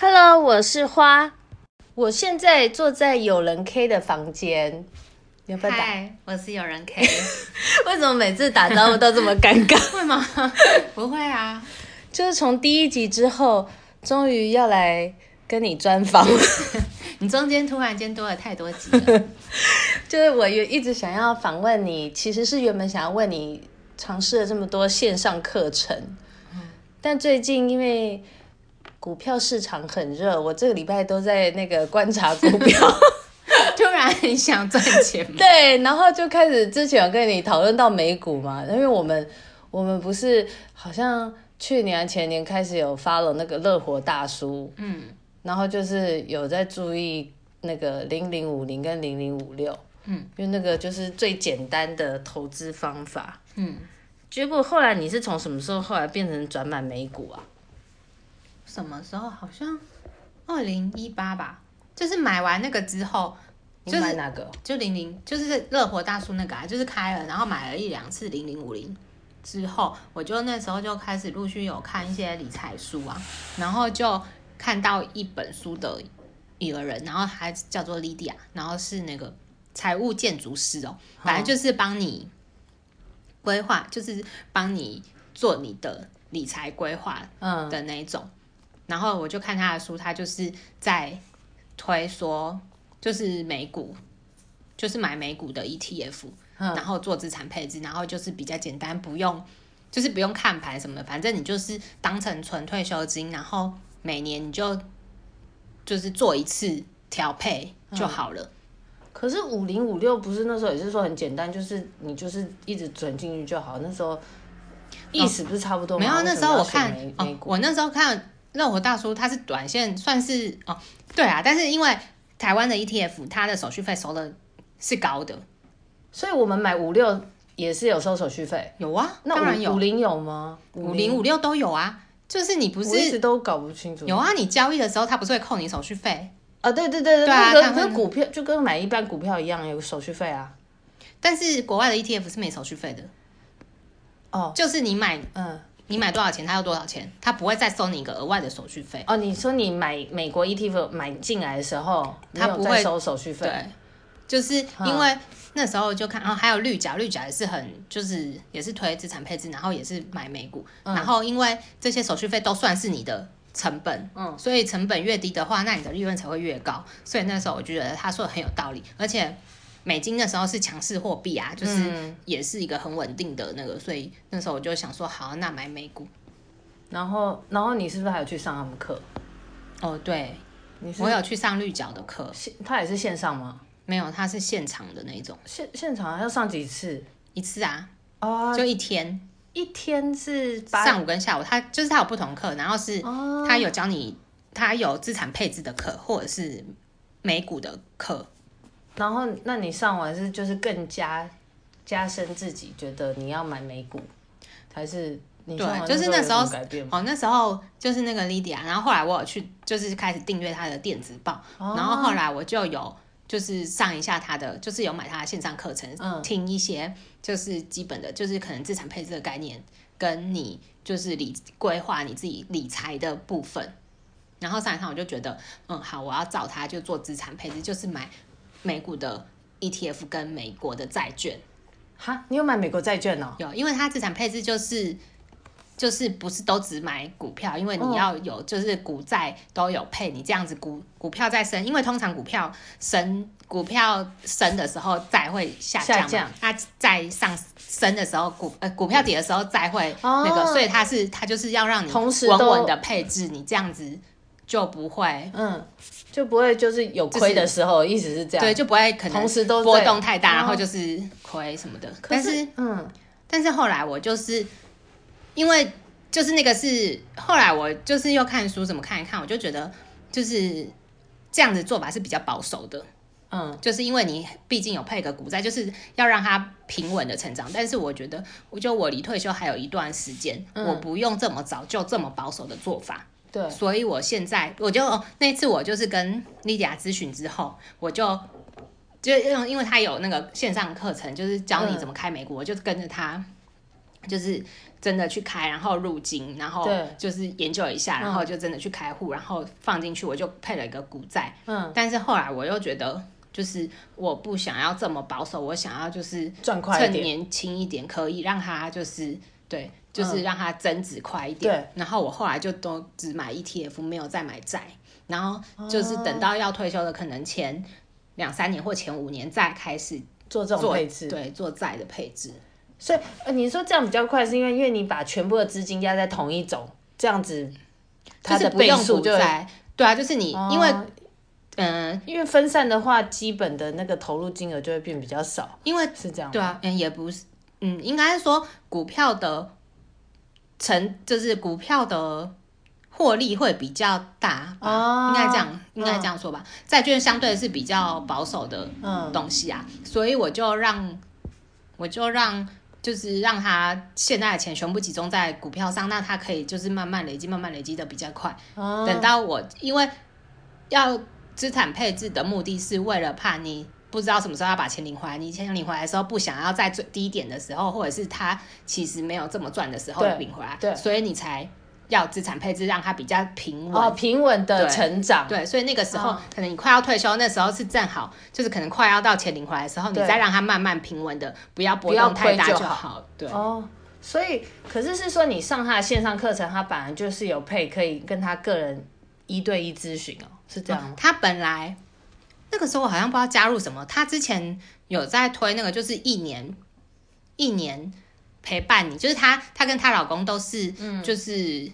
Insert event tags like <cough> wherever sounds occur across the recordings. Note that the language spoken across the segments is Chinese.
Hello，我是花，我现在坐在有人 K 的房间。嗨，我是有人 K。<laughs> 为什么每次打招呼都这么尴尬？<laughs> 会吗？<laughs> 不会啊，就是从第一集之后，终于要来跟你专访。你中间突然间多了太多集了。<laughs> 就是我也一直想要访问你，其实是原本想要问你尝试了这么多线上课程，嗯、但最近因为。股票市场很热，我这个礼拜都在那个观察股票。<laughs> <laughs> 突然很想赚钱吗？对，然后就开始之前有跟你讨论到美股嘛，因为我们我们不是好像去年前年开始有 follow 那个乐活大叔，嗯，然后就是有在注意那个零零五零跟零零五六，嗯，因为那个就是最简单的投资方法，嗯，结果后来你是从什么时候后来变成转买美股啊？什么时候？好像二零一八吧，就是买完那个之后，就是买哪个？就零零，就是乐活大叔那个啊，就是开了，然后买了一两次零零五零之后，我就那时候就开始陆续有看一些理财书啊，然后就看到一本书的一个人，然后他叫做莉迪亚然后是那个财务建筑师哦，反正就是帮你规划，就是帮你做你的理财规划，嗯。的那种。然后我就看他的书，他就是在推说，就是美股，就是买美股的 ETF，嗯，然后做资产配置，然后就是比较简单，不用，就是不用看盘什么的，反正你就是当成存退休金，然后每年你就就是做一次调配就好了。嗯，可是五零五六不是那时候也是说很简单，就是你就是一直存进去就好。那时候意思不是差不多吗？哦，没有，那时候我看，哦，我那时候看。乐活大叔他是短线算是哦，对啊，但是因为台湾的 ETF，它的手续费收的是高的，所以我们买五六也是有收手续费。有啊，那当然有。五零有吗？五零五六都有啊，就是你不是一直都搞不清楚。有啊，你交易的时候他不是会扣你手续费啊？对对对对，对啊，跟跟股票就跟买一般股票一样有手续费啊。但是国外的 ETF 是没手续费的哦，就是你买嗯。你买多少钱，他要多少钱，他不会再收你一个额外的手续费。哦，你说你买美国 ETF 买进来的时候，他不会收手续费。对，就是因为那时候就看，哦，还有绿角，绿角也是很，就是也是推资产配置，然后也是买美股，嗯、然后因为这些手续费都算是你的成本，嗯，所以成本越低的话，那你的利润才会越高。所以那时候我就觉得他说的很有道理，而且。美金那时候是强势货币啊，就是也是一个很稳定的那个，嗯、所以那时候我就想说，好，那买美股。然后，然后你是不是还有去上他们课？哦，对，我有去上绿角的课，他也是线上吗？没有，他是现场的那种。现现场要上几次？一次啊，哦，就一天，一天是上午跟下午，他就是他有不同课，然后是他有教你，他有资产配置的课，或者是美股的课。然后，那你上完是就是更加加深自己觉得你要买美股，还是你对，就是那时候哦，那时候就是那个 Lydia，然后后来我有去就是开始订阅他的电子报，哦、然后后来我就有就是上一下他的，就是有买他的线上课程，嗯、听一些就是基本的，就是可能资产配置的概念，跟你就是理规划你自己理财的部分。然后上一趟我就觉得，嗯，好，我要找他就做资产配置，就是买。美股的 ETF 跟美国的债券，哈，你有买美国债券哦？有，因为他资产配置就是就是不是都只买股票，因为你要有就是股债都有配，你这样子股股票再升，因为通常股票升股票升的时候债会下降，它在上升的时候股呃股票跌的时候债会那个，哦、所以它是它就是要让你同时稳稳的配置，你这样子就不会嗯。就不会就是有亏的时候，一直、是这样，对，就不会可能同时都波动太大，然后就是亏什么的。但是，嗯，但是后来我就是因为就是那个是后来我就是又看书怎么看一看，我就觉得就是这样子做法是比较保守的，嗯，就是因为你毕竟有配个股债，就是要让它平稳的成长。但是我觉得，我就我离退休还有一段时间，嗯、我不用这么早就这么保守的做法。对，所以我现在我就那次我就是跟莉迪亚咨询之后，我就就因因为他有那个线上课程，就是教你怎么开美股，嗯、我就跟着他，就是真的去开，然后入金，然后就是研究一下，然后就真的去开户，然后放进去，我就配了一个股债。嗯，但是后来我又觉得，就是我不想要这么保守，我想要就是趁年轻一点，可以让他就是对，就是让他增值快一点。然后我后来就都只买 ETF，没有再买债，然后就是等到要退休的可能前。两三年或前五年再开始做这种配置，对，做债的配置。所以，呃，你说这样比较快，是因为因为你把全部的资金压在同一种，这样子它的倍数就在。对啊，就是你因为，嗯、呃，因为分散的话，基本的那个投入金额就会变比较少。因为是这样，对啊，嗯，也不是，嗯，应该是说股票的成，就是股票的。获利会比较大，哦、应该这样，应该这样说吧。债、嗯、券相对是比较保守的东西啊，嗯、所以我就让，我就让，就是让他现在的钱全部集中在股票上，那他可以就是慢慢累积，慢慢累积的比较快。哦、等到我，因为要资产配置的目的是为了怕你不知道什么时候要把钱领回来，你钱领回来的时候不想要在最低点的时候，或者是他其实没有这么赚的时候领回来，对，对，所以你才。要资产配置，让它比较平稳，哦，平稳的成长。对，所以那个时候，哦、可能你快要退休，那时候是正好，就是可能快要到钱领回来的时候，你再让它慢慢平稳的，不要波动太大就好。就好对。哦，所以可是是说你上他的线上课程，他本来就是有配，可以跟他个人一对一咨询哦，是这样吗？他本来那个时候我好像不知道加入什么，他之前有在推那个，就是一年一年。陪伴你，就是她，她跟她老公都是，嗯，就是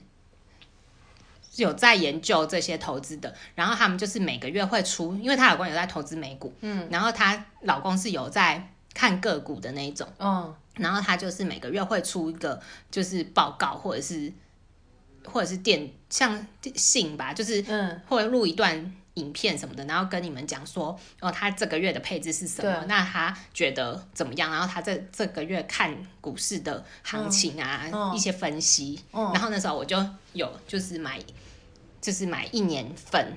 有在研究这些投资的。然后他们就是每个月会出，因为她老公有在投资美股，嗯，然后她老公是有在看个股的那一种，嗯，然后她就是每个月会出一个就是报告，或者是或者是电像信吧，就是嗯，或者录一段。影片什么的，然后跟你们讲说，哦，他这个月的配置是什么？那他觉得怎么样？然后他这这个月看股市的行情啊，嗯、一些分析。嗯、然后那时候我就有就是买，就是买一年份，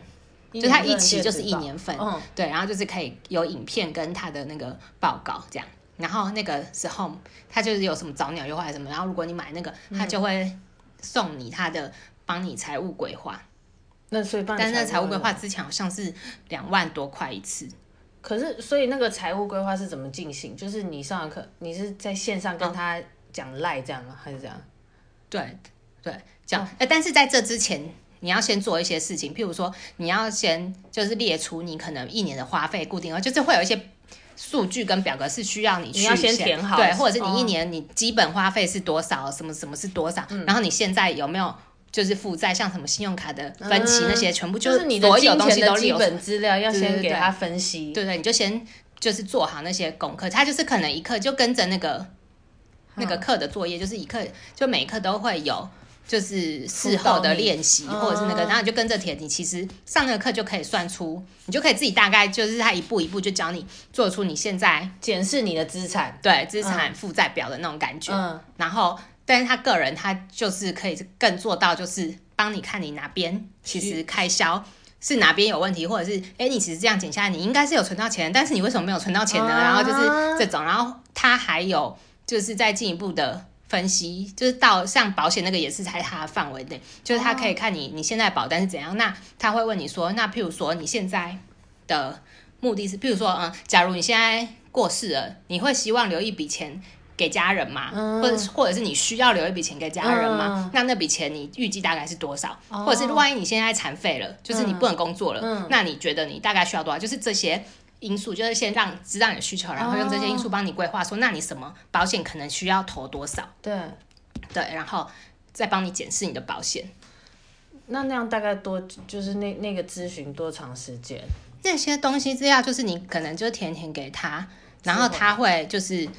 就他一期就是一年份，嗯、对，然后就是可以有影片跟他的那个报告这样。然后那个时候他就是有什么早鸟优惠什么，然后如果你买那个，他就会送你他的帮你财务规划。那所以，但是那财务规划之前好像是两万多块一次。可是，所以那个财务规划是怎么进行？就是你上完课，你是在线上跟他讲赖这样吗？还是这样？对对，讲。哎、哦，但是在这之前，你要先做一些事情，譬如说，你要先就是列出你可能一年的花费固定额，就是会有一些数据跟表格是需要你去你要先填好，对，或者是你一年你基本花费是多少，什么什么是多少，嗯、然后你现在有没有？就是负债，像什么信用卡的分期那些，全部就是你的所有东西都基本资料要先给他分析。对对，你就先就是做好那些功课。他就是可能一课就跟着那个那个课的作业，就是一课就每一课都会有，就是事后的练习或者是那个，然后你就跟着填。你其实上那个课就可以算出，你就可以自己大概就是他一步一步就教你做出你现在检视你的资产，对资产负债表的那种感觉。然后。但是他个人，他就是可以更做到，就是帮你看你哪边其实开销是哪边有问题，或者是哎，你其实这样减下来，你应该是有存到钱，但是你为什么没有存到钱呢？然后就是这种，然后他还有就是再进一步的分析，就是到像保险那个也是在他的范围内，就是他可以看你你现在保单是怎样，那他会问你说，那譬如说你现在的目的是，譬如说嗯，假如你现在过世了，你会希望留一笔钱。给家人嘛，嗯、或者或者是你需要留一笔钱给家人嘛？嗯、那那笔钱你预计大概是多少？哦、或者是万一你现在残废了，就是你不能工作了，嗯、那你觉得你大概需要多少？就是这些因素，就是先让知道你的需求，然后用这些因素帮你规划，说那你什么保险可能需要投多少？对对，然后再帮你检视你的保险。那那样大概多就是那那个咨询多长时间？那些东西资料就是你可能就填填给他，然后他会就是。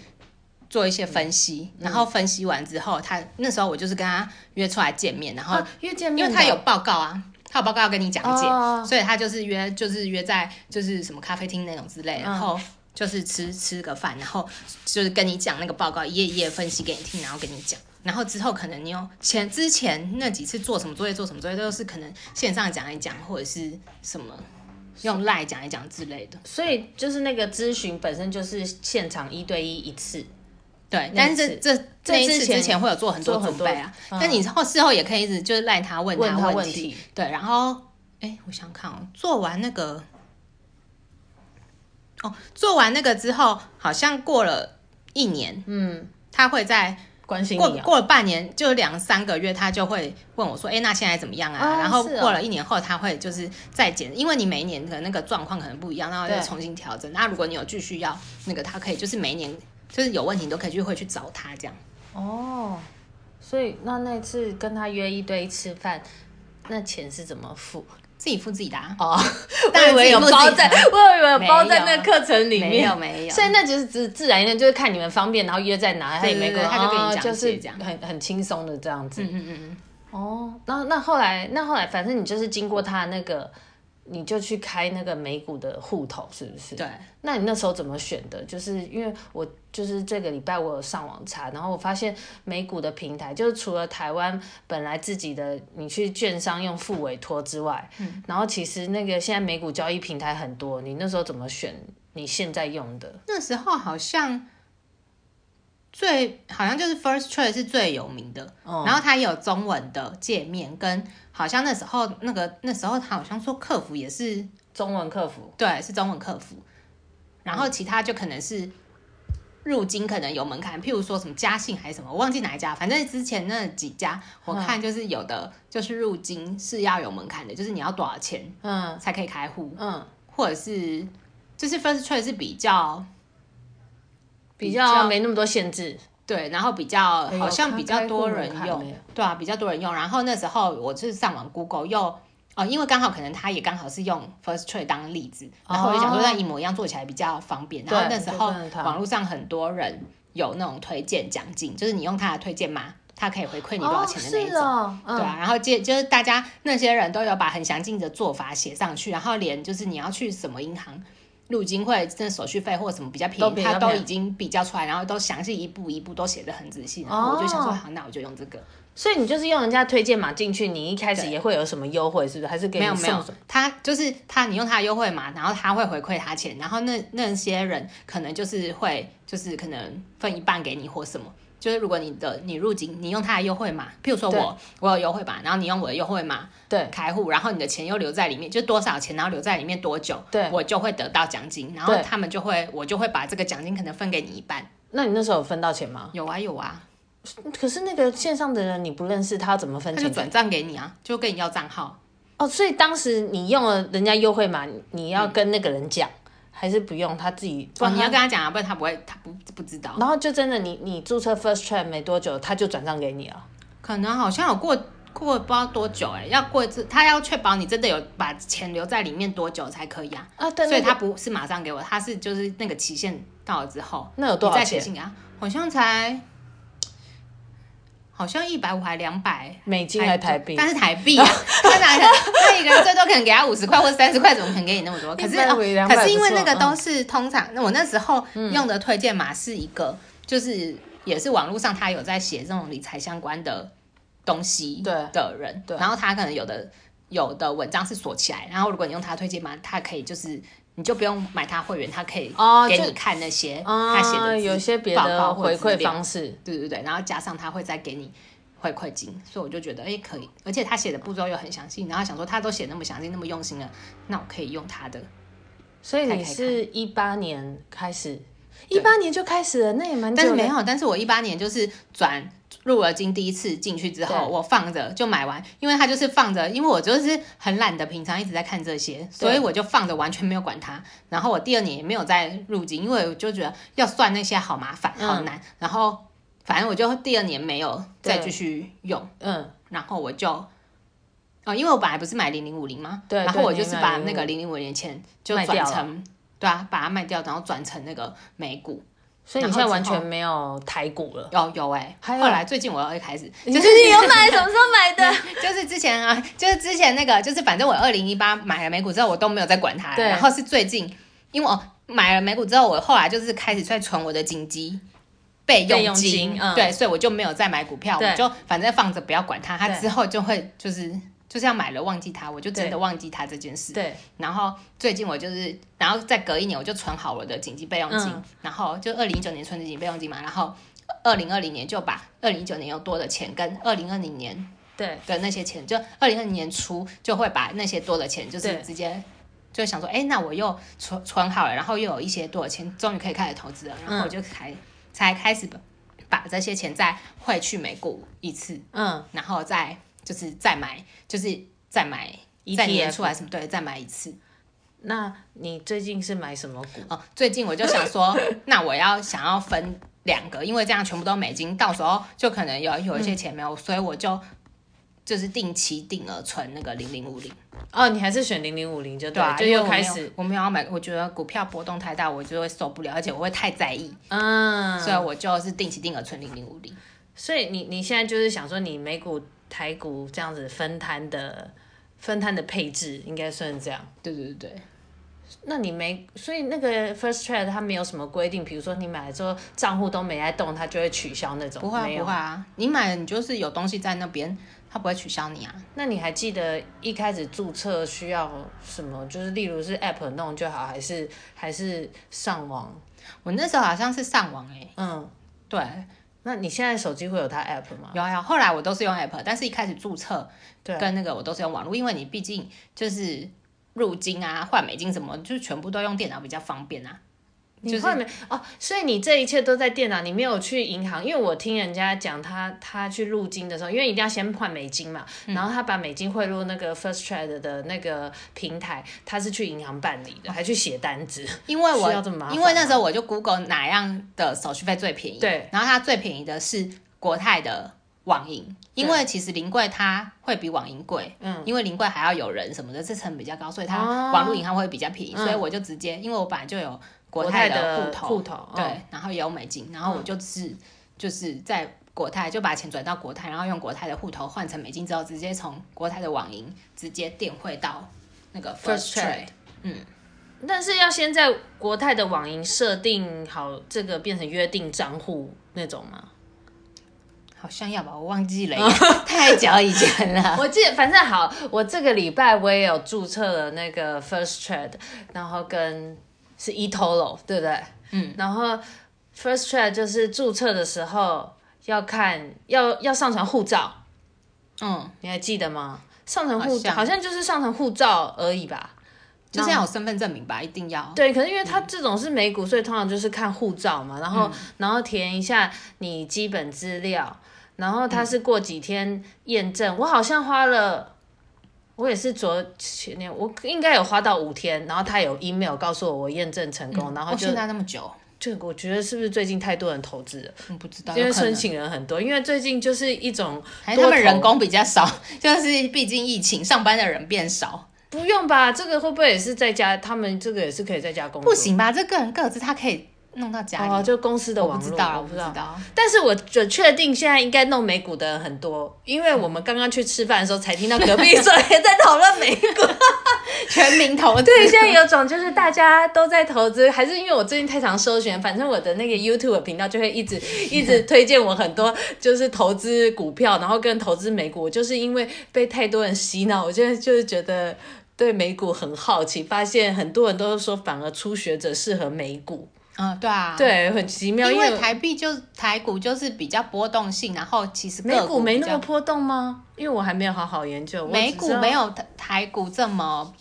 做一些分析，嗯、然后分析完之后，他那时候我就是跟他约出来见面，然后约见面，因为他有报告啊，他有报告要跟你讲解，哦、所以他就是约，就是约在就是什么咖啡厅那种之类，然后就是吃吃个饭，然后就是跟你讲那个报告，一页一页分析给你听，然后跟你讲，然后之后可能你有前之前那几次做什么作业，做什么作业都是可能线上讲一讲或者是什么，用赖讲一讲之类的。所以就是那个咨询本身就是现场一对一一次。对，但是这这这一次之前会有做很多准备啊。但你后事后也可以一直就是赖他问他问题。对，然后哎，我想看哦，做完那个。哦，做完那个之后，好像过了一年，嗯，他会在关心过过了半年，就两三个月，他就会问我说：“哎，那现在怎么样啊？”哦、然后过了一年后，他会就是再检，因为你每一年的那个状况可能不一样，然后再重新调整。那如果你有继续要那个，他可以就是每一年就是有问题，你都可以去会去找他这样。哦，所以那那次跟他约一对一吃饭，那钱是怎么付？自己付自己的啊哦，<laughs> 我以为有包在，<laughs> 我以为有包在那个课程里面，没有没有。所以那就是自自然一点，就是看你们方便，然后约在哪，他也没跟，他就跟你讲，就是很很轻松的这样子。嗯嗯嗯。哦，那那后来，那后来，反正你就是经过他那个。你就去开那个美股的户头，是不是？对。那你那时候怎么选的？就是因为我就是这个礼拜我有上网查，然后我发现美股的平台，就是除了台湾本来自己的你去券商用付委托之外，嗯，然后其实那个现在美股交易平台很多，你那时候怎么选？你现在用的？那时候好像最好像就是 First Trade 是最有名的，哦，然后它也有中文的界面跟。好像那时候那个那时候他好像说客服也是中文客服，对，是中文客服。然后其他就可能是入金可能有门槛，譬如说什么嘉信还是什么，我忘记哪一家。反正之前那几家我看就是有的就是入金是要有门槛的，就是你要多少钱嗯才可以开户嗯，或者是就是 First Trade 是比较比较没那么多限制。对，然后比较好像比较多人用，对啊，比较多人用。然后那时候我就是上网 Google 又哦，因为刚好可能他也刚好是用 First Trade 当例子，然后我就想说那一模一样做起来比较方便。然后那时候网络上很多人有那种推荐奖金，就是你用他的推荐码，他可以回馈你多少钱的那一种，哦嗯、对啊。然后接就是大家那些人都有把很详尽的做法写上去，然后连就是你要去什么银行。入金会这手续费或者什么比较便宜，他都已经比较出来，然后都详细一步一步都写的很仔细，然后我就想说，好，那我就用这个。所以你就是用人家推荐码进去，你一开始也会有什么优惠，是不是？还是给？没有没有，他就是他，你用他的优惠码，然后他会回馈他钱，然后那那些人可能就是会就是可能分一半给你或什么。就是如果你的你入金，你用他的优惠码，譬如说我我有优惠码，然后你用我的优惠码对开户，然后你的钱又留在里面，就多少钱，然后留在里面多久，对，我就会得到奖金，然后他们就会我就会把这个奖金可能分给你一半。那你那时候有分到钱吗？有啊有啊，可是那个线上的人你不认识，他要怎么分钱？他就转账给你啊，就跟你要账号。哦，所以当时你用了人家优惠码，你要跟那个人讲。嗯还是不用他自己，哦，你要跟他讲啊，不然他不会，他不不知道。然后就真的你，你你注册 First Trade 没多久，他就转账给你了。可能好像有过过不知道多久哎，欸，要过一次，他要确保你真的有把钱留在里面多久才可以啊？啊，对，所以他不是马上给我，他是就是那个期限到了之后，那有多少钱啊？好像才。好像一百五还两百美金还是台币？但是台币啊，<laughs> 他哪他一个人最多可能给他五十块或三十块，怎么可能给你那么多？可是哦，可是因为那个都是通常，那我那时候用的推荐码是一个，就是也是网络上他有在写这种理财相关的东西的人，对，然后他可能有的有的文章是锁起来，然后如果你用他推荐码，他可以就是。你就不用买他会员，他可以给你看那些他写的、哦、有些别的回馈方式，对对对，然后加上他会再给你回馈金，所以我就觉得哎可以，而且他写的步骤又很详细，然后想说他都写那么详细那么用心了，那我可以用他的。所以你是一八年开始，一八年就开始了，那也蛮。但是没有，但是我一八年就是转。入了金第一次进去之后，我放着就买完，因为它就是放着，因为我就是很懒得，平常一直在看这些，所以我就放着，完全没有管它。然后我第二年也没有再入金，因为我就觉得要算那些好麻烦，好难。嗯、然后反正我就第二年没有再继续用，嗯，然后我就，哦，因为我本来不是买零零五零吗？对，然后我就是把那个零零五零钱就转成，对啊，把它卖掉，然后转成那个美股。所以你现在完全没有台股了？有有哎、欸，后来最近我又开始，就是你有买，什么时候买的？<laughs> 就是之前啊，就是之前那个，就是反正我二零一八买了美股之后，我都没有再管它。对。然后是最近，因为我买了美股之后，我后来就是开始在存我的紧急备用金，嗯、对，所以我就没有再买股票，我就反正放着不要管它，它之后就会就是。就是要买了忘记它，我就真的忘记它这件事。对。然后最近我就是，然后再隔一年我就存好我的紧急备用金，嗯、然后就二零一九年存的紧急备用金嘛，然后二零二零年就把二零一九年有多的钱跟二零二零年对的那些钱，就二零二零年初就会把那些多的钱就是直接就想说，哎，那我又存存好了，然后又有一些多的钱，终于可以开始投资了，然后我就才、嗯、才开始把这些钱再汇去美股一次，嗯，然后再。就是再买，就是再买，再年出来什么对，再买一次。那你最近是买什么股？哦，最近我就想说，<laughs> 那我要想要分两个，因为这样全部都美金，到时候就可能有有一些钱没有，嗯、所以我就就是定期定额存那个零零五零。哦，你还是选零零五零就对，就又开始我没有要买，我觉得股票波动太大，我就会受不了，而且我会太在意，嗯，所以我就是定期定额存零零五零。所以你你现在就是想说，你美股。台股这样子分摊的分摊的配置应该算这样。对对对对。那你没，所以那个 First Trade 它没有什么规定，比如说你买了之后账户都没在动，它就会取消那种。不会啊，不会啊，你买了你就是有东西在那边，它不会取消你啊。那你还记得一开始注册需要什么？就是例如是 App 弄就好，还是还是上网？我那时候好像是上网哎、欸。嗯，对。那你现在手机会有它 app 吗？有啊有，后来我都是用 app，但是一开始注册跟那个我都是用网络，因为你毕竟就是入金啊、换美金什么，就全部都用电脑比较方便啊。你换没哦，所以你这一切都在电脑，你没有去银行，因为我听人家讲，他他去入金的时候，因为一定要先换美金嘛，嗯、然后他把美金汇入那个 First Trade 的那个平台，他是去银行办理的，还去写单子，因为我因为那时候我就 Google 哪样的手续费最便宜，对，然后它最便宜的是国泰的网银，因为其实临柜它会比网银贵，嗯，因为临柜还要有人什么的，这成本比较高，所以它网络银行会比较便宜，哦、所以我就直接，因为我本来就有。国泰的户头，头对，哦、然后也有美金，然后我就是、嗯、就是在国泰就把钱转到国泰，然后用国泰的户头换成美金之后，直接从国泰的网银直接电汇到那个 First Trade。嗯，但是要先在国泰的网银设定好这个变成约定账户那种吗？好像要吧，我忘记了，太久以前了。<laughs> 我记得，反正好，我这个礼拜我也有注册了那个 First Trade，然后跟。是 eToro 对不对？嗯，然后 First Trade 就是注册的时候要看要要上传护照，嗯，你还记得吗？上传护照好像就是上传护照而已吧，就是要有身份证明吧，一定要。对，可是因为它这种是美股，所以通常就是看护照嘛，然后、嗯、然后填一下你基本资料，然后它是过几天验证，嗯、我好像花了。我也是昨前年，我应该有花到五天，然后他有 email 告诉我我验证成功，嗯、然后就、哦、现在那么久，这个我觉得是不是最近太多人投资了？嗯，不知道，因为申请人很多，因为最近就是一种还他们人工比较少，<laughs> 就是毕竟疫情，上班的人变少。不用吧？这个会不会也是在家？他们这个也是可以在家工作？不行吧？这个人各自他可以。弄到家里，哦，就公司的网络，我不知道，我不知道。但是我就确定现在应该弄美股的人很多，因为我们刚刚去吃饭的时候才听到隔壁桌也在讨论美股，<laughs> 全民投资。对，现在有种就是大家都在投资，还是因为我最近太常搜寻，反正我的那个 YouTube 频道就会一直 <laughs> 一直推荐我很多就是投资股票，然后跟投资美股。我就是因为被太多人洗脑，我现在就是觉得对美股很好奇，发现很多人都是说反而初学者适合美股。嗯，对啊，对，很奇妙，因为台币就台股就是比较波动性，然后其实股美股没那么波动吗？因为我还没有好好研究，美股没有台股这么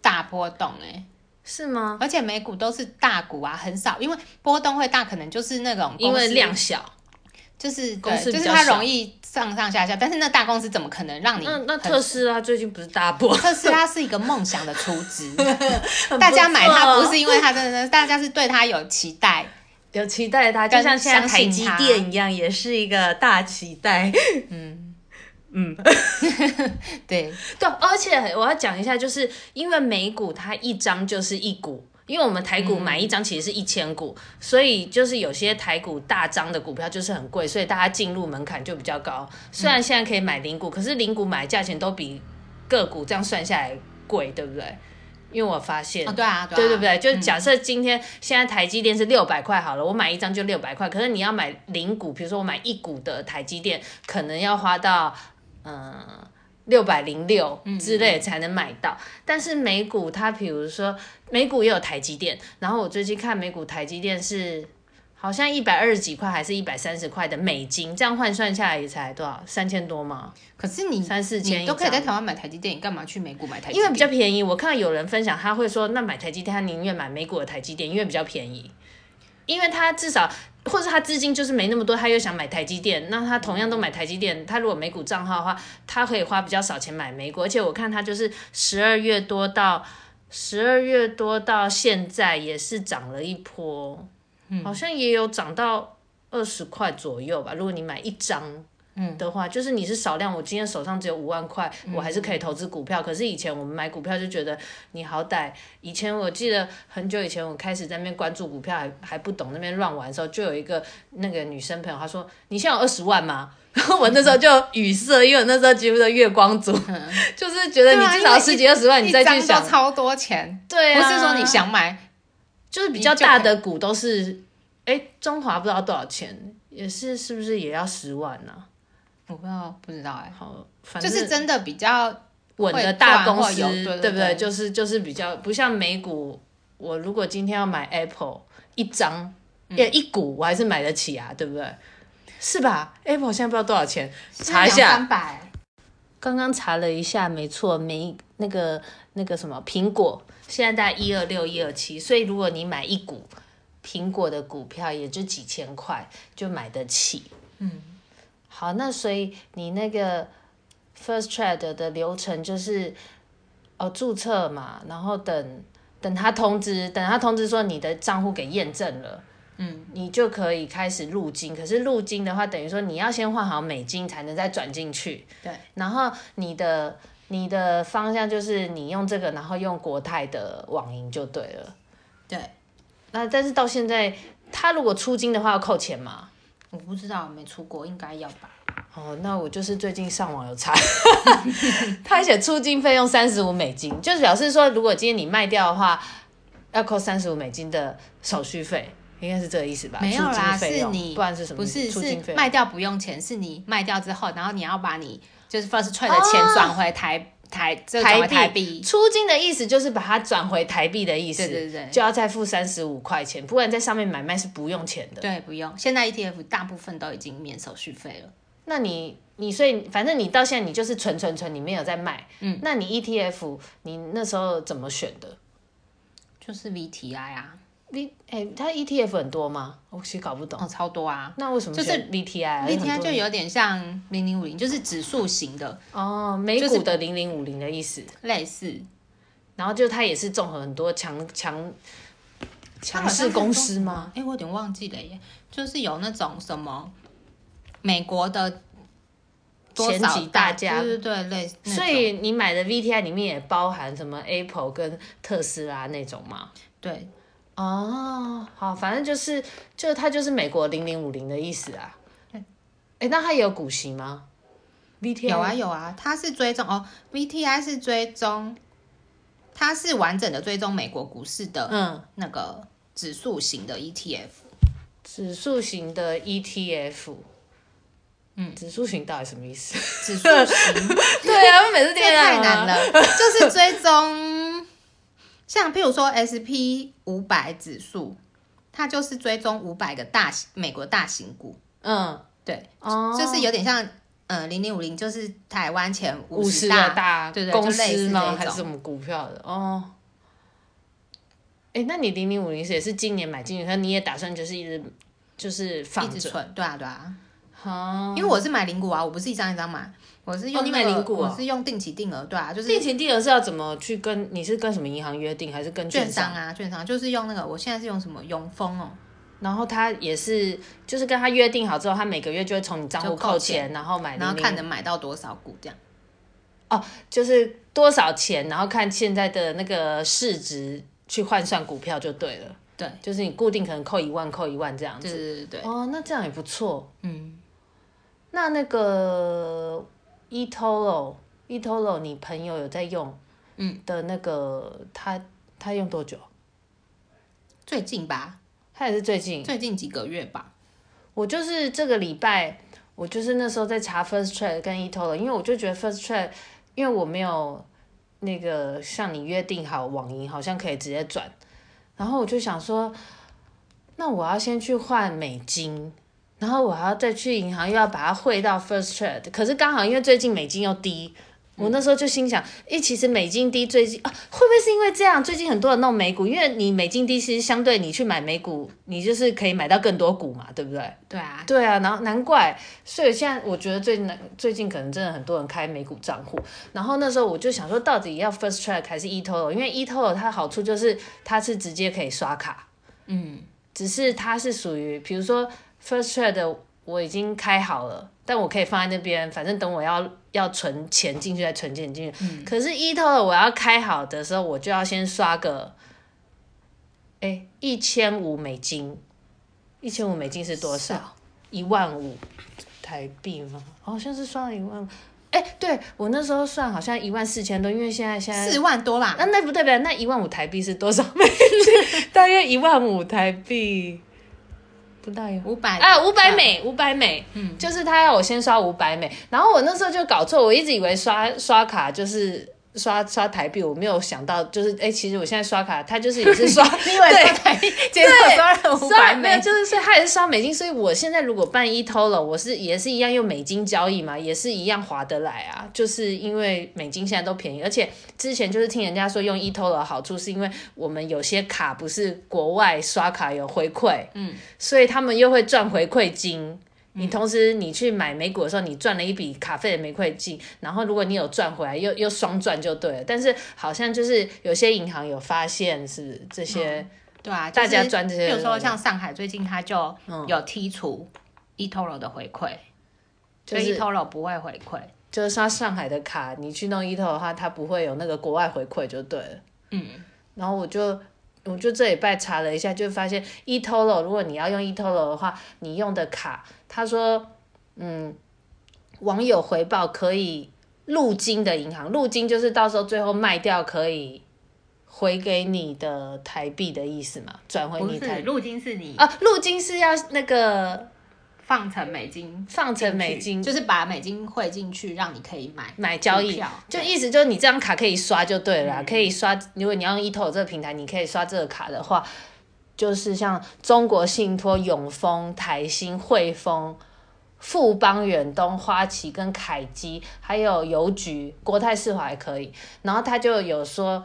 大波动哎、欸，是吗？而且美股都是大股啊，很少，因为波动会大，可能就是那种因为量小。就是公司，就是它容易上上下下，但是那大公司怎么可能让你？那那特斯拉最近不是大波？特斯拉是一个梦想的出资，<laughs> 大家买它不是因为它真的，大家是对它有期待，<laughs> 有期待它，就像现在台积电一样，也是一个大期待。嗯 <laughs> 嗯，对对，而且我要讲一下，就是因为美股它一张就是一股。因为我们台股买一张其实是一千股，嗯、所以就是有些台股大张的股票就是很贵，所以大家进入门槛就比较高。虽然现在可以买零股，可是零股买价钱都比个股这样算下来贵，对不对？因为我发现，哦、对啊，对，啊对对？就假设今天现在台积电是六百块好了，我买一张就六百块，可是你要买零股，比如说我买一股的台积电，可能要花到嗯。六百零六之类才能买到，嗯、但是美股它比如说美股也有台积电，然后我最近看美股台积电是好像一百二十几块还是一百三十块的美金，这样换算下来也才多少三千多吗？可是你三四千都可以在台湾买台积电，你干嘛去美股买台积电？因为比较便宜。我看到有人分享，他会说那买台积电，他宁愿买美股的台积电，因为比较便宜，因为他至少。或者他资金就是没那么多，他又想买台积电，那他同样都买台积电，他如果美股账号的话，他可以花比较少钱买美股，而且我看他就是十二月多到十二月多到现在也是涨了一波，嗯，好像也有涨到二十块左右吧，如果你买一张。嗯，的话就是你是少量，我今天手上只有五万块，嗯，我还是可以投资股票。可是以前我们买股票就觉得，你好歹以前我记得很久以前我开始在那边关注股票还还不懂那边乱玩的时候，就有一个那个女生朋友她说：“你现在有二十万吗？” <laughs> 然后我那时候就语塞，因为我那时候几乎是月光族，嗯，就是觉得你至少十几二十万，你再去想超多钱，对啊，不是说你想买，就是比较大的股都是，哎，中华不知道多少钱，也是是不是也要十万呢，啊？我不知道，不知道哎、欸。好，就是真的比较稳的大公司，对，对，对，对不对？就是就是比较不像美股。我如果今天要买 Apple 一张，也、嗯、一股，我还是买得起啊，对不对？是吧？Apple 现在不知道多少钱，查一下。三百。刚刚查了一下，没错，没那个那个什么苹果，现在在一二六一二七，所以如果你买一股苹果的股票，也就几千块就买得起。嗯。好，那所以你那个 First Trade 的流程就是，哦，注册嘛，然后等等他通知，等他通知说你的账户给验证了，嗯，你就可以开始入金。可是入金的话，等于说你要先换好美金才能再转进去。对。然后你的你的方向就是你用这个，然后用国泰的网银就对了。对。那但是到现在，他如果出金的话要扣钱吗？我不知道，没出过，应该要吧。哦，那我就是最近上网有查，<laughs> 他写出境费用三十五美金，就是表示说，如果今天你卖掉的话，要扣三十五美金的手续费，应该是这个意思吧？没有啦，是你不然是什么？不是是卖掉不用钱，是你卖掉之后，然后你要把你就是 First Trade 的钱转回台。哦台台币出金的意思就是把它转回台币的意思，对对对，就要再付三十五块钱，不然在上面买卖是不用钱的。对，不用。现在 ETF 大部分都已经免手续费了。那你你所以反正你到现在你就是存存存，你没有在卖。嗯。那你 ETF 你那时候怎么选的？就是 VTI 啊。V 哎、欸，它 ETF 很多吗？我其实搞不懂。哦，超多啊！那为什么就是 VTI？VTI 就有点像零零五零，就是指数型的哦，美股的零零五零的意思，类似。然后就它也是综合很多强强强势公司吗？哎、欸，我有点忘记了耶。就是有那种什么美国的前几大家，对对对，类似。所以你买的 VTI 里面也包含什么 Apple 跟特斯拉那种吗？对。哦，好，反正就是，就它就是美国零零五零的意思啊。哎、欸，那它也有股息吗？VTI 有啊有啊，它是追踪哦，VTI 是追踪，它是完整的追踪美国股市的，嗯，那个指数型的 ETF，指数型的 ETF，嗯，指数型到底什么意思？指数型，<laughs> 对啊，我每次听太难了，就是追踪。像譬如说 S P 五百指数，它就是追踪五百个大型美国大型股。嗯，对，哦，就是有点像，呃，零零五零就是台湾前五十大，大对对，公司吗？还是什么股票的？哦，哎、欸，那你零零五零是也是今年买进去，那你也打算就是一直就是放着？存？对啊，对啊。好，因为我是买零股啊，我不是一张一张买。我是用、那个哦、你买零股、哦，我是用定期定额，对啊，就是定期定额是要怎么去跟？你是跟什么银行约定，还是跟券商，券商啊？券商就是用那个，我现在是用什么永丰哦，然后他也是，就是跟他约定好之后，他每个月就会从你账户扣钱，然后买，然后看能买到多少股这样。哦，就是多少钱，然后看现在的那个市值去换算股票就对了。对，就是你固定可能扣一万，扣一万这样子。对对对对。哦，那这样也不错。嗯，那那个。eToro，eToro，你朋友有在用，嗯的那个，嗯、他他用多久？最近吧，他也是最近，最近几个月吧。我就是这个礼拜，我就是那时候在查 First Trade 跟 eToro，因为我就觉得 First Trade 因为我没有那个像你约定好网银，好像可以直接转。然后我就想说，那我要先去换美金，然后我还要再去银行又要把它汇到 First Trade。可是刚好因为最近美金又低。我那时候就心想，诶，其实美金低，最近啊，会不会是因为这样？最近很多人弄美股，因为你美金低，其实相对你去买美股，你就是可以买到更多股嘛，对不对？对啊，对啊，然后难怪，所以现在我觉得最难，最近可能真的很多人开美股账户。然后那时候我就想说，到底要 First Trade 还是 eToro？因为 eToro 它的好处就是它是直接可以刷卡，嗯，只是它是属于，比如说 First Trade 我已经开好了。但我可以放在那边，反正等我要要存钱进去再存钱进去。嗯、可是 eToro 我要开好的时候，我就要先刷个，哎，一千五美金，一千五美金是多少？一万五台币吗？好像是刷了一万五。哎，对我那时候算好像一万四千多，因为现在现在四万多啦。那那不对不对那一万五台币是多少美金？<laughs> 大约一万五台币。不到五百啊，五百美，五百美，嗯，就是他要我先刷五百美，然后我那时候就搞错，我一直以为刷刷卡就是。刷刷台币，我没有想到，就是哎、欸，其实我现在刷卡，他就是也是刷，因为刷台币，结果刷了五百美，没有，就是所以它也是刷美金，所以我现在如果办 eToro，我是也是一样用美金交易嘛，也是一样划得来啊，就是因为美金现在都便宜，而且之前就是听人家说用 eToro 的好处是因为我们有些卡不是国外刷卡有回馈，嗯，所以他们又会赚回馈金。你同时你去买美股的时候，你赚了一笔卡费的回馈金，然后如果你有赚回来，又又双赚就对了。但是好像就是有些银行有发现是这些，嗯、对啊，大家赚这些。比如说像上海最近它就有剔除 eToro 的回馈，就是 eToro 不会回馈，就是刷上海的卡，你去弄 eToro 的话，它不会有那个国外回馈就对了。嗯，然后我就。我就这礼拜查了一下，就发现 eToro 如果你要用 eToro 的话，你用的卡，他说，嗯，网友回报可以入金的银行，入金就是到时候最后卖掉可以回给你的台币的意思嘛，转回你台币。入金是你啊，入金是要那个。放成美金，放成美金，就是把美金汇进去，让你可以买买交易，就意思就是你这张卡可以刷就对了，嗯、可以刷。如果你要用 eToro 这个平台，你可以刷这个卡的话，就是像中国信托、永丰、台新、汇丰、富邦远东、花旗跟凯基，还有邮局、国泰世华也可以。然后他就有说。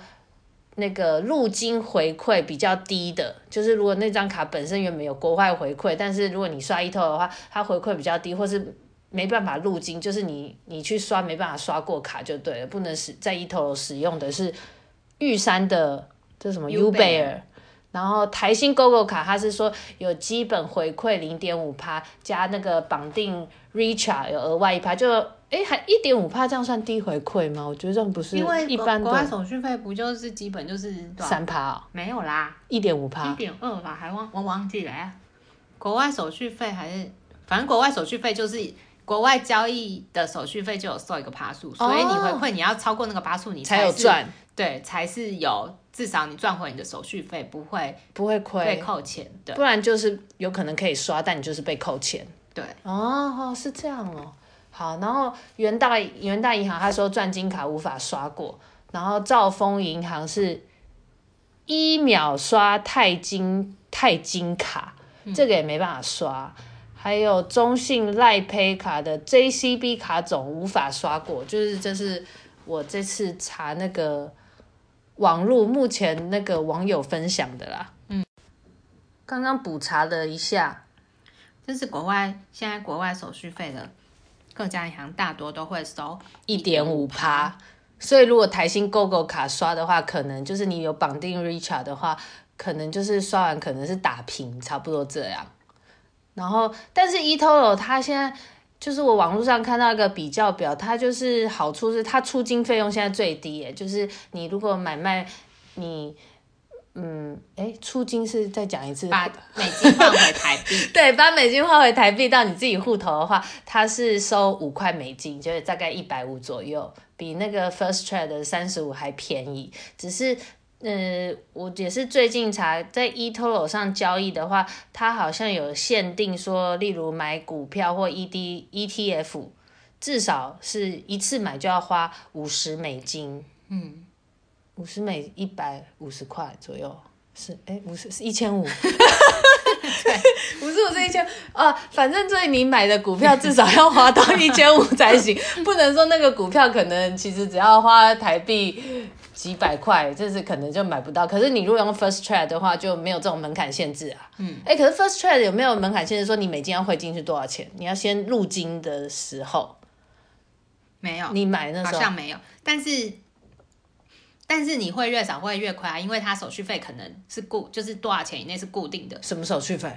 那个入金回馈比较低的，就是如果那张卡本身原本有国外回馈，但是如果你刷 eToro 的话，它回馈比较低，或是没办法入金，就是你你去刷没办法刷过卡就对了，不能使在 eToro 使用的是玉山的这什么 Uber 然后台新 GoGo 卡，它是说有基本回馈零点五趴，加那个绑定 Recharge 有额外一趴就。哎，还一点五趴，这样算低回馈吗？我觉得这样不是，因为一般的国外手续费不就是基本就是三趴哦？没有啦，一点五趴，一点二吧，还忘我忘记了呀。国外手续费还是，反正国外手续费就是国外交易的手续费就有收一个趴数，所以你回馈你要超过那个趴数，你才，才有赚，对，才是有至少你赚回你的手续费不会不会亏被扣钱的，不然就是有可能可以刷，但你就是被扣钱。对，哦，是这样哦。好，然后元大元大银行他说钻金卡无法刷过，然后兆丰银行是一秒刷钛金钛金卡，这个也没办法刷，嗯、还有中信赖 Pay 卡的 JCB 卡总无法刷过，就是这是我这次查那个网络目前那个网友分享的啦，嗯，刚刚补查了一下，这是国外现在国外手续费的。各家银行大多都会收一点五趴，所以如果台新 GoGo 卡刷的话，可能就是你有绑定 Recharge 的话，可能就是刷完可能是打平，差不多这样。然后，但是 eToro 它现在就是我网络上看到一个比较表，它就是好处是它出金费用现在最低耶，就是你如果买卖你。嗯，哎，出金是再讲一次，把美金换回台币。<laughs> 对，把美金换回台币到你自己户头的话，它是收五块美金，就是大概一百五左右，比那个 First Trade 的三十五还便宜。只是，呃，我也是最近查，在 eToro 上交易的话，它好像有限定说，例如买股票或 ED ETF，至少是一次买就要花五十美金，嗯，五十美一百五十块左右，是哎五十是一千五。对，<laughs> 不是我这一千啊，反正这你买的股票至少要花到一千五才行，<laughs> 不能说那个股票可能其实只要花台币几百块，就是可能就买不到。可是你如果用 First Trade 的话，就没有这种门槛限制啊。嗯，哎，可是 First Trade 有没有门槛限制？说你每金要汇进去多少钱？你要先入金的时候没有，你买那时候好像没有，但是。但是你会越少会越快啊，因为它手续费可能是固，就是多少钱以内是固定的。什么手续费？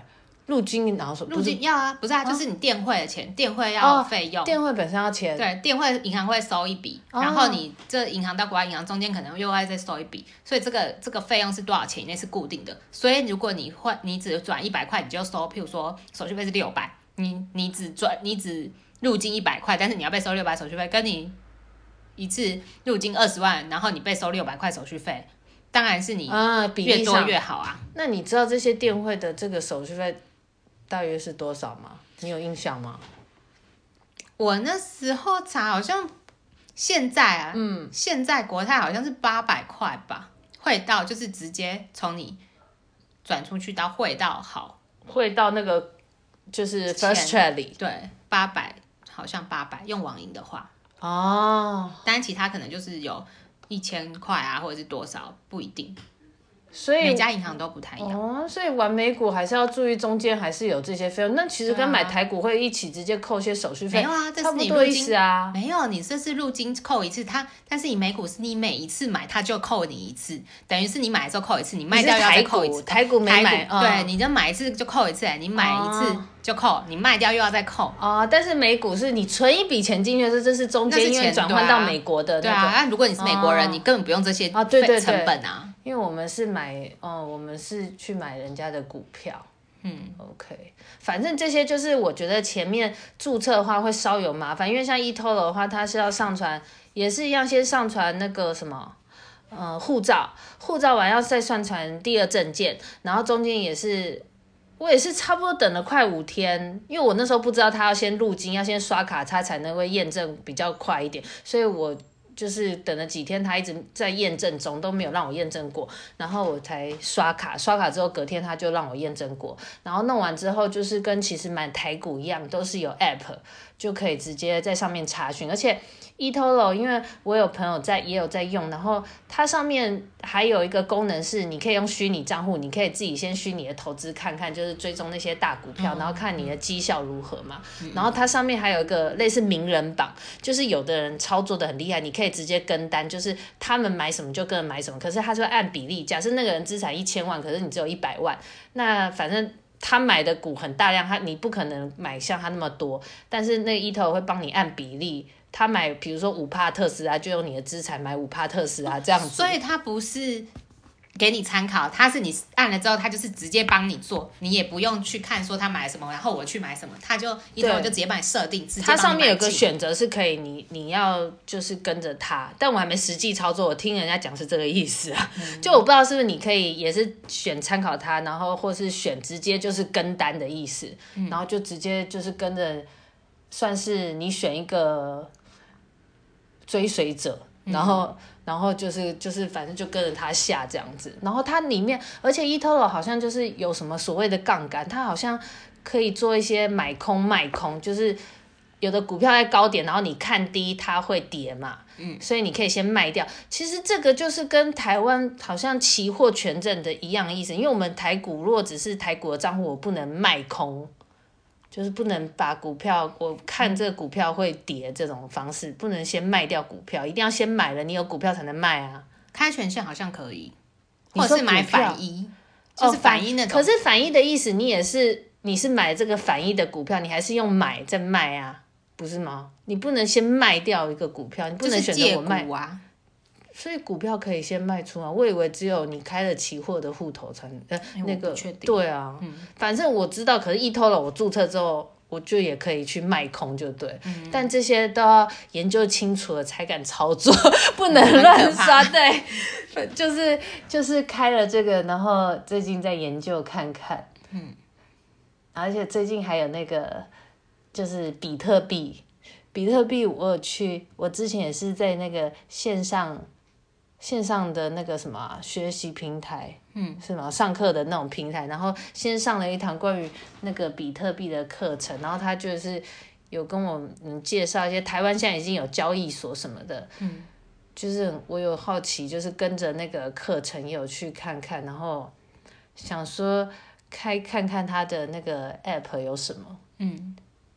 入金然后手入金要啊，不是啊，就是你电汇的钱，电汇要费用，电汇本身要钱。对，电汇银行会收一笔，然后你这银行到国外银行中间可能又会再收一笔，所以这个这个费用是多少钱以内是固定的。所以如果你换，你只转一百块，你就收，譬如说手续费是六百，你你只转你只入金一百块，但是你要被收六百手续费，跟你。一次入金二十万，然后你被收六百块手续费，当然是你啊越多越好啊。那你知道这些电汇的这个手续费大约是多少吗？你有印象吗？我那时候查好像现在啊，嗯，现在国泰好像是八百块吧，汇到就是直接从你转出去到汇到好，汇到那个就是 First Trade 里，对，八百好像八百，用网银的话。哦，但其他可能就是有一千块啊，或者是多少，不一定。所以每家银行都不太一样。哦，所以玩美股还是要注意中间还是有这些费用。那其实跟买台股会一起直接扣些手续费。没有啊，这是你入金啊。没有，你这是入金扣一次，它但是你美股是你每一次买它就扣你一次，等于是你买的时候扣一次，你卖掉要再扣一次。台股没买，对，你就买一次就扣一次，你买一次就扣，你卖掉又要再扣。哦，但是美股是你存一笔钱进去的时候，这是中间因为转换到美国的。对啊，那如果你是美国人，你根本不用这些啊，对对成本啊。因为我们是买，哦，我们是去买人家的股票，嗯，OK，反正这些就是我觉得前面注册的话会稍有麻烦，因为像 eToro 的话，它是要上传，也是一样，先上传那个什么，呃，护照，护照完要再上传第二证件，然后中间也是，我也是差不多等了快五天，因为我那时候不知道他要先入金，要先刷卡，他才能会验证比较快一点，所以我。就是等了几天，他一直在验证中，都没有让我验证过，然后我才刷卡，刷卡之后隔天他就让我验证过，然后弄完之后就是跟其实买台股一样，都是有 app 就可以直接在上面查询，而且。eToro，因为我有朋友在，也有在用，然后它上面还有一个功能是，你可以用虚拟账户，你可以自己先虚拟的投资看看，就是追踪那些大股票，然后看你的绩效如何嘛。然后它上面还有一个类似名人榜，就是有的人操作的很厉害，你可以直接跟单，就是他们买什么就跟着买什么。可是他就按比例，假设那个人资产一千万，可是你只有一百万，那反正他买的股很大量，他你不可能买像他那么多，但是那 eToro 会帮你按比例。他买，比如说五帕特斯拉，就用你的资产买五帕特斯拉这样子。所以他不是给你参考，他是你按了之后，他就是直接帮你做，你也不用去看说他买什么，然后我去买什么，他就一头就直接帮你设定。直接它上面有个选择是可以你，你你要就是跟着他，但我还没实际操作，我听人家讲是这个意思啊。嗯、<laughs> 就我不知道是不是你可以也是选参考他，然后或是选直接就是跟单的意思，嗯、然后就直接就是跟着，算是你选一个。追随者，然后，嗯、然后就是就是，反正就跟着他下这样子。然后它里面，而且 eToro 好像就是有什么所谓的杠杆，它好像可以做一些买空卖空，就是有的股票在高点，然后你看低它会跌嘛，嗯，所以你可以先卖掉。其实这个就是跟台湾好像期货权证的一样的意思，因为我们台股如果只是台股的账户，我不能卖空。就是不能把股票，我看这个股票会跌这种方式，不能先卖掉股票，一定要先买了，你有股票才能卖啊。开权限好像可以，或者是买反一，就是反一那种。可是反一的意思，你也是你是买这个反一的股票，你还是用买再卖啊，不是吗？你不能先卖掉一个股票，你不能选择我卖啊。所以股票可以先卖出啊！我以为只有你开了期货的户头才能，呃，欸、那个对啊，嗯、反正我知道，可是 eToro 我注册之后，我就也可以去卖空，就对。嗯、但这些都要研究清楚了才敢操作，<laughs> 不能乱刷。对，就是就是开了这个，然后最近在研究看看，嗯，而且最近还有那个就是比特币。比特币我有去，我之前也是在那个线上线上的那个什么、啊、学习平台，嗯，是吗？上课的那种平台，然后先上了一堂关于那个比特币的课程，然后他就是有跟我嗯介绍一些台湾现在已经有交易所什么的，嗯，就是我有好奇，就是跟着那个课程有去看看，然后想说开看看他的那个 app 有什么，嗯，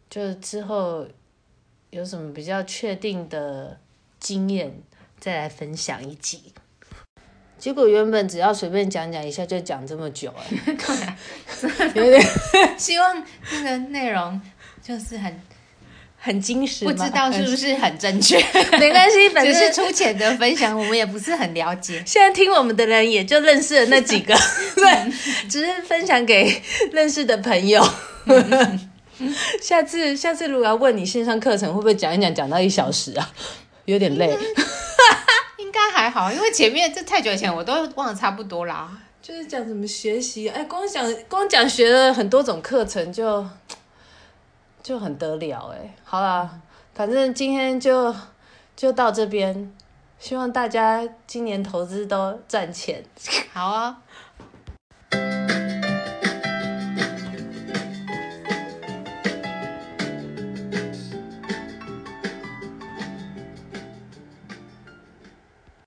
就之后。有什么比较确定的经验，再来分享一集。结果原本只要随便讲讲一下，就讲这么久哎，有点 <laughs> 希望那个内容就是很很精实，不知道是不是很正确，<laughs> 没关系，<laughs> 反正只是粗浅的分享，我们也不是很了解。现在听我们的人也就认识了那几个，对，只是分享给认识的朋友。下次，下次如果要问你线上课程会不会讲一讲，讲到一小时啊？有点累。应该还好，因为前面这太久以前我都忘得差不多啦。就是讲怎么学习，哎，光讲光讲学了很多种课程就就很得了哎。好啦，反正今天就就到这边，希望大家今年投资都赚钱。好啊。